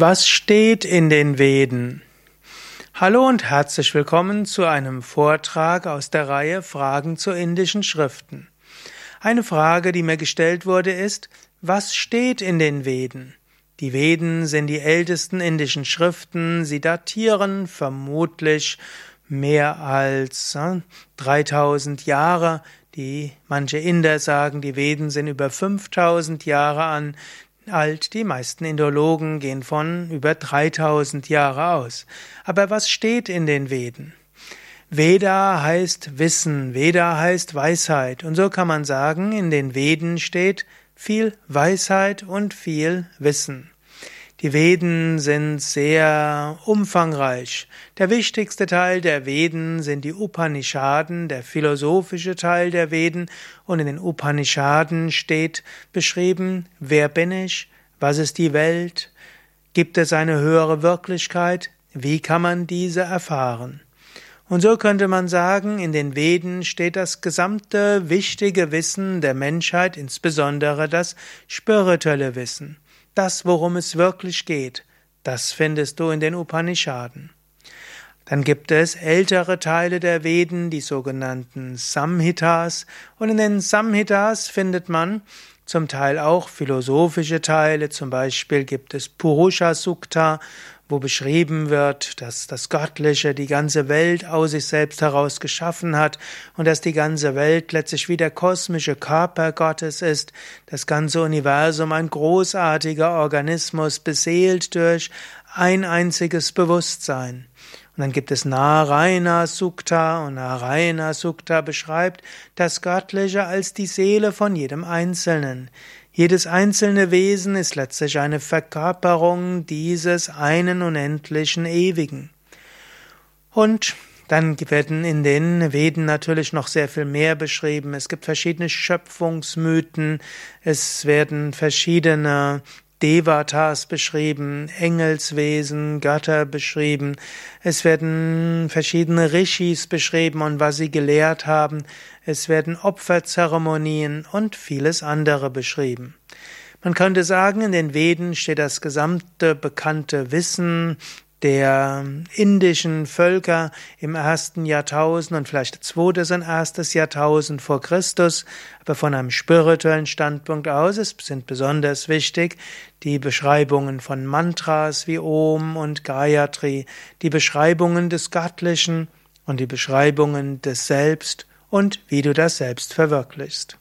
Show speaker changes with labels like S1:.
S1: Was steht in den Veden? Hallo und herzlich willkommen zu einem Vortrag aus der Reihe Fragen zu indischen Schriften. Eine Frage, die mir gestellt wurde, ist, was steht in den Veden? Die Veden sind die ältesten indischen Schriften, sie datieren vermutlich mehr als 3000 äh, Jahre. Die manche Inder sagen, die Veden sind über 5000 Jahre an alt. Die meisten Indologen gehen von über 3000 Jahre aus. Aber was steht in den Veden? Veda heißt Wissen, Veda heißt Weisheit. Und so kann man sagen, in den Veden steht viel Weisheit und viel Wissen. Die Veden sind sehr umfangreich. Der wichtigste Teil der Veden sind die Upanishaden, der philosophische Teil der Veden, und in den Upanishaden steht beschrieben, wer bin ich, was ist die Welt, gibt es eine höhere Wirklichkeit, wie kann man diese erfahren. Und so könnte man sagen, in den Veden steht das gesamte wichtige Wissen der Menschheit, insbesondere das spirituelle Wissen. Das, worum es wirklich geht, das findest du in den Upanishaden. Dann gibt es ältere Teile der Veden, die sogenannten Samhitas, und in den Samhitas findet man zum Teil auch philosophische Teile, zum Beispiel gibt es Purusha Sukta, wo beschrieben wird, dass das Göttliche die ganze Welt aus sich selbst heraus geschaffen hat und dass die ganze Welt letztlich wie der kosmische Körper Gottes ist, das ganze Universum ein großartiger Organismus beseelt durch ein einziges Bewusstsein. Und dann gibt es Narayana Sukta und Narayana Sukta beschreibt das Göttliche als die Seele von jedem Einzelnen. Jedes einzelne Wesen ist letztlich eine Verkörperung dieses einen unendlichen Ewigen. Und dann werden in den Veden natürlich noch sehr viel mehr beschrieben. Es gibt verschiedene Schöpfungsmythen, es werden verschiedene Devatas beschrieben, Engelswesen, Götter beschrieben. Es werden verschiedene Rishis beschrieben und was sie gelehrt haben. Es werden Opferzeremonien und vieles andere beschrieben. Man könnte sagen, in den Veden steht das gesamte bekannte Wissen der indischen Völker im ersten Jahrtausend und vielleicht zweites und erstes Jahrtausend vor Christus, aber von einem spirituellen Standpunkt aus ist, sind besonders wichtig die Beschreibungen von Mantras wie Om und Gayatri, die Beschreibungen des Göttlichen und die Beschreibungen des Selbst und wie du das Selbst verwirklichst.